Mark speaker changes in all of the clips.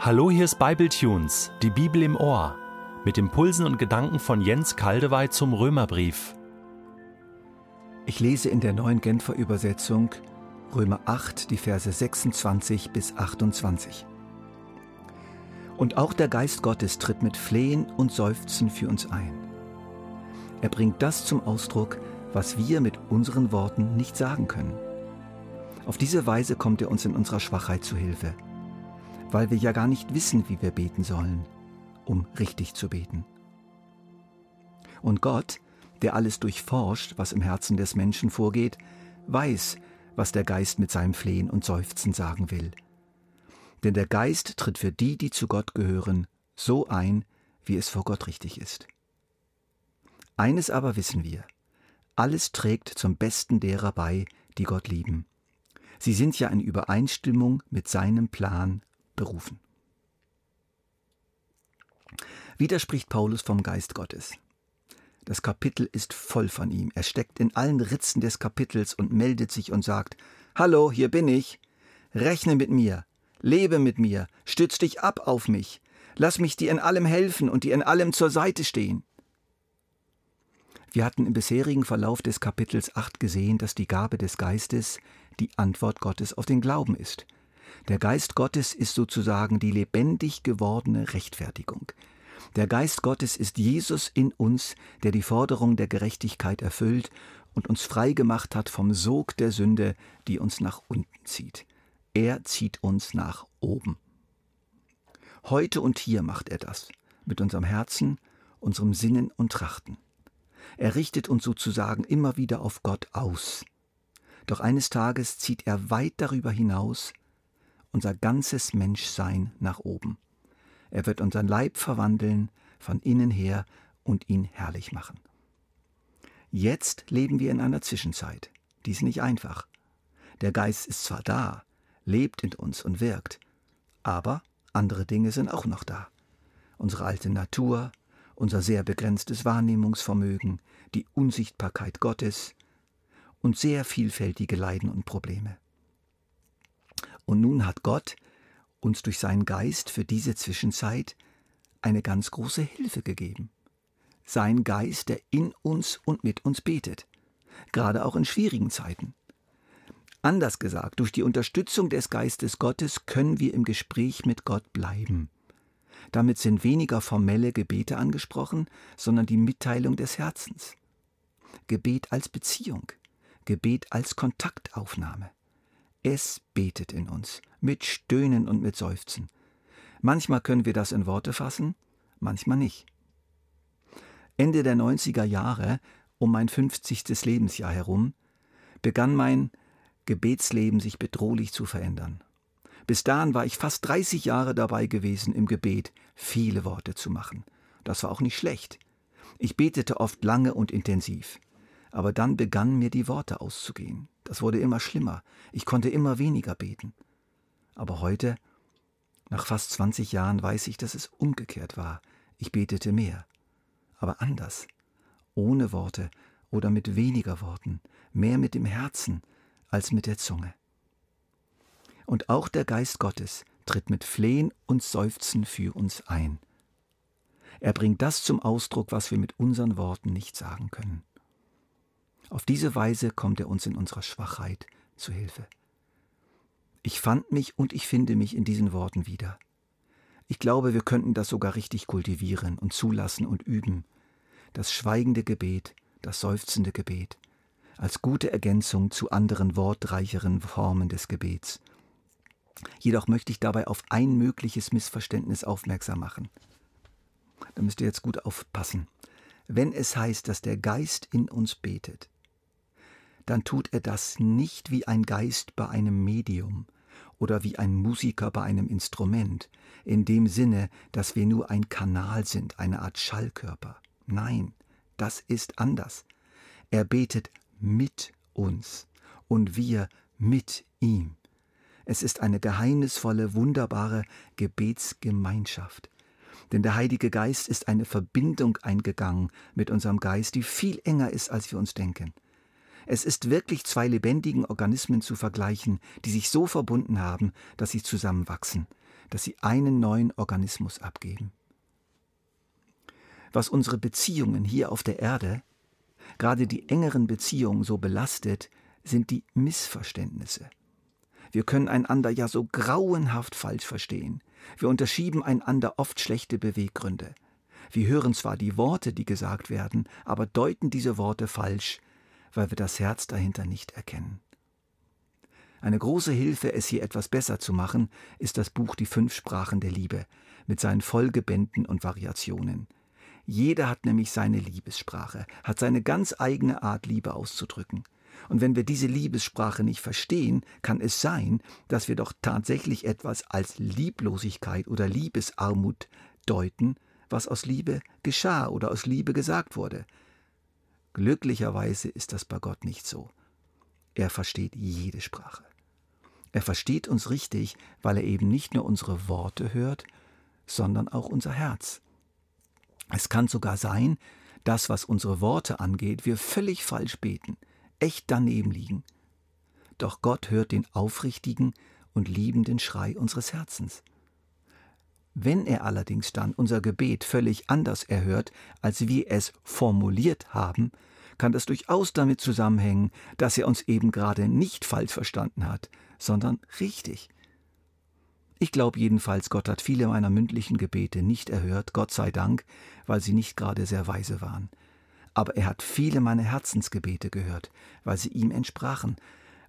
Speaker 1: Hallo, hier ist Bibletunes, die Bibel im Ohr, mit Impulsen und Gedanken von Jens Kaldewey zum Römerbrief.
Speaker 2: Ich lese in der neuen Genfer Übersetzung Römer 8, die Verse 26 bis 28. Und auch der Geist Gottes tritt mit Flehen und Seufzen für uns ein. Er bringt das zum Ausdruck, was wir mit unseren Worten nicht sagen können. Auf diese Weise kommt er uns in unserer Schwachheit zu Hilfe – weil wir ja gar nicht wissen, wie wir beten sollen, um richtig zu beten. Und Gott, der alles durchforscht, was im Herzen des Menschen vorgeht, weiß, was der Geist mit seinem Flehen und Seufzen sagen will. Denn der Geist tritt für die, die zu Gott gehören, so ein, wie es vor Gott richtig ist. Eines aber wissen wir, alles trägt zum Besten derer bei, die Gott lieben. Sie sind ja in Übereinstimmung mit seinem Plan berufen. Wieder spricht Paulus vom Geist Gottes. Das Kapitel ist voll von ihm. Er steckt in allen Ritzen des Kapitels und meldet sich und sagt, Hallo, hier bin ich. Rechne mit mir, lebe mit mir, stütz dich ab auf mich, lass mich dir in allem helfen und dir in allem zur Seite stehen. Wir hatten im bisherigen Verlauf des Kapitels 8 gesehen, dass die Gabe des Geistes die Antwort Gottes auf den Glauben ist. Der Geist Gottes ist sozusagen die lebendig gewordene Rechtfertigung. Der Geist Gottes ist Jesus in uns, der die Forderung der Gerechtigkeit erfüllt und uns frei gemacht hat vom Sog der Sünde, die uns nach unten zieht. Er zieht uns nach oben. Heute und hier macht er das, mit unserem Herzen, unserem Sinnen und Trachten. Er richtet uns sozusagen immer wieder auf Gott aus. Doch eines Tages zieht er weit darüber hinaus unser ganzes Menschsein nach oben. Er wird unseren Leib verwandeln, von innen her und ihn herrlich machen. Jetzt leben wir in einer Zwischenzeit. Die ist nicht einfach. Der Geist ist zwar da, lebt in uns und wirkt, aber andere Dinge sind auch noch da. Unsere alte Natur, unser sehr begrenztes Wahrnehmungsvermögen, die Unsichtbarkeit Gottes und sehr vielfältige Leiden und Probleme. Und nun hat Gott uns durch seinen Geist für diese Zwischenzeit eine ganz große Hilfe gegeben. Sein Geist, der in uns und mit uns betet, gerade auch in schwierigen Zeiten. Anders gesagt, durch die Unterstützung des Geistes Gottes können wir im Gespräch mit Gott bleiben. Damit sind weniger formelle Gebete angesprochen, sondern die Mitteilung des Herzens. Gebet als Beziehung, Gebet als Kontaktaufnahme. Es betet in uns, mit Stöhnen und mit Seufzen. Manchmal können wir das in Worte fassen, manchmal nicht. Ende der 90er Jahre, um mein 50. Lebensjahr herum, begann mein Gebetsleben sich bedrohlich zu verändern. Bis dahin war ich fast 30 Jahre dabei gewesen, im Gebet viele Worte zu machen. Das war auch nicht schlecht. Ich betete oft lange und intensiv. Aber dann begannen mir die Worte auszugehen. Das wurde immer schlimmer. Ich konnte immer weniger beten. Aber heute, nach fast 20 Jahren, weiß ich, dass es umgekehrt war. Ich betete mehr. Aber anders. Ohne Worte oder mit weniger Worten. Mehr mit dem Herzen als mit der Zunge. Und auch der Geist Gottes tritt mit Flehen und Seufzen für uns ein. Er bringt das zum Ausdruck, was wir mit unseren Worten nicht sagen können. Auf diese Weise kommt er uns in unserer Schwachheit zu Hilfe. Ich fand mich und ich finde mich in diesen Worten wieder. Ich glaube, wir könnten das sogar richtig kultivieren und zulassen und üben. Das schweigende Gebet, das seufzende Gebet, als gute Ergänzung zu anderen wortreicheren Formen des Gebets. Jedoch möchte ich dabei auf ein mögliches Missverständnis aufmerksam machen. Da müsst ihr jetzt gut aufpassen. Wenn es heißt, dass der Geist in uns betet, dann tut er das nicht wie ein Geist bei einem Medium oder wie ein Musiker bei einem Instrument, in dem Sinne, dass wir nur ein Kanal sind, eine Art Schallkörper. Nein, das ist anders. Er betet mit uns und wir mit ihm. Es ist eine geheimnisvolle, wunderbare Gebetsgemeinschaft. Denn der Heilige Geist ist eine Verbindung eingegangen mit unserem Geist, die viel enger ist, als wir uns denken. Es ist wirklich zwei lebendigen Organismen zu vergleichen, die sich so verbunden haben, dass sie zusammenwachsen. dass sie einen neuen Organismus abgeben. Was unsere Beziehungen hier auf der Erde, gerade die engeren Beziehungen so belastet, sind die Missverständnisse. Wir können einander ja so grauenhaft falsch verstehen. Wir unterschieben einander oft schlechte Beweggründe. Wir hören zwar die Worte, die gesagt werden, aber deuten diese Worte falsch, weil wir das Herz dahinter nicht erkennen. Eine große Hilfe, es hier etwas besser zu machen, ist das Buch Die fünf Sprachen der Liebe mit seinen Folgebänden und Variationen. Jeder hat nämlich seine Liebessprache, hat seine ganz eigene Art, Liebe auszudrücken. Und wenn wir diese Liebessprache nicht verstehen, kann es sein, dass wir doch tatsächlich etwas als Lieblosigkeit oder Liebesarmut deuten, was aus Liebe geschah oder aus Liebe gesagt wurde. Glücklicherweise ist das bei Gott nicht so. Er versteht jede Sprache. Er versteht uns richtig, weil er eben nicht nur unsere Worte hört, sondern auch unser Herz. Es kann sogar sein, dass, was unsere Worte angeht, wir völlig falsch beten, echt daneben liegen. Doch Gott hört den aufrichtigen und liebenden Schrei unseres Herzens. Wenn er allerdings dann unser Gebet völlig anders erhört, als wir es formuliert haben, kann das durchaus damit zusammenhängen, dass er uns eben gerade nicht falsch verstanden hat, sondern richtig. Ich glaube jedenfalls, Gott hat viele meiner mündlichen Gebete nicht erhört, Gott sei Dank, weil sie nicht gerade sehr weise waren. Aber er hat viele meiner Herzensgebete gehört, weil sie ihm entsprachen,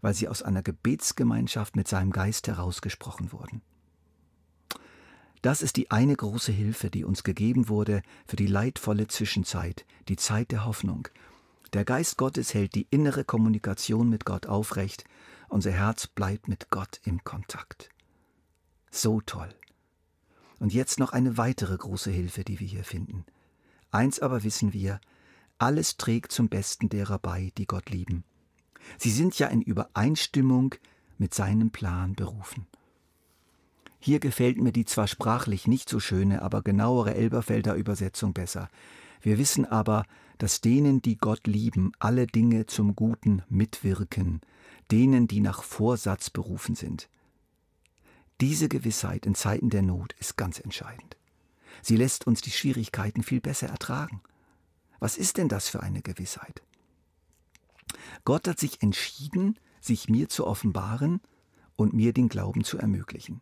Speaker 2: weil sie aus einer Gebetsgemeinschaft mit seinem Geist herausgesprochen wurden. Das ist die eine große Hilfe, die uns gegeben wurde für die leidvolle Zwischenzeit, die Zeit der Hoffnung. Der Geist Gottes hält die innere Kommunikation mit Gott aufrecht, unser Herz bleibt mit Gott im Kontakt. So toll. Und jetzt noch eine weitere große Hilfe, die wir hier finden. Eins aber wissen wir, alles trägt zum Besten derer bei, die Gott lieben. Sie sind ja in Übereinstimmung mit seinem Plan berufen. Hier gefällt mir die zwar sprachlich nicht so schöne, aber genauere Elberfelder Übersetzung besser. Wir wissen aber, dass denen, die Gott lieben, alle Dinge zum Guten mitwirken, denen, die nach Vorsatz berufen sind. Diese Gewissheit in Zeiten der Not ist ganz entscheidend. Sie lässt uns die Schwierigkeiten viel besser ertragen. Was ist denn das für eine Gewissheit? Gott hat sich entschieden, sich mir zu offenbaren und mir den Glauben zu ermöglichen.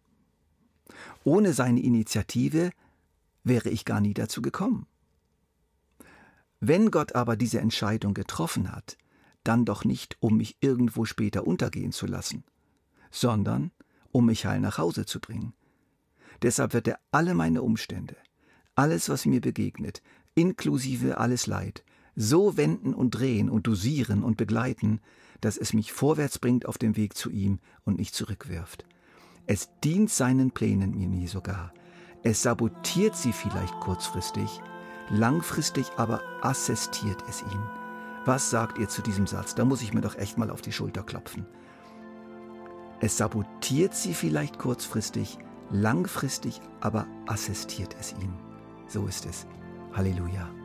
Speaker 2: Ohne seine Initiative wäre ich gar nie dazu gekommen. Wenn Gott aber diese Entscheidung getroffen hat, dann doch nicht, um mich irgendwo später untergehen zu lassen, sondern um mich heil nach Hause zu bringen. Deshalb wird er alle meine Umstände, alles, was mir begegnet, inklusive alles Leid, so wenden und drehen und dosieren und begleiten, dass es mich vorwärts bringt auf dem Weg zu ihm und nicht zurückwirft. Es dient seinen Plänen mir nie sogar. Es sabotiert sie vielleicht kurzfristig, langfristig aber assistiert es ihn. Was sagt ihr zu diesem Satz? Da muss ich mir doch echt mal auf die Schulter klopfen. Es sabotiert sie vielleicht kurzfristig, langfristig aber assistiert es ihm. So ist es. Halleluja.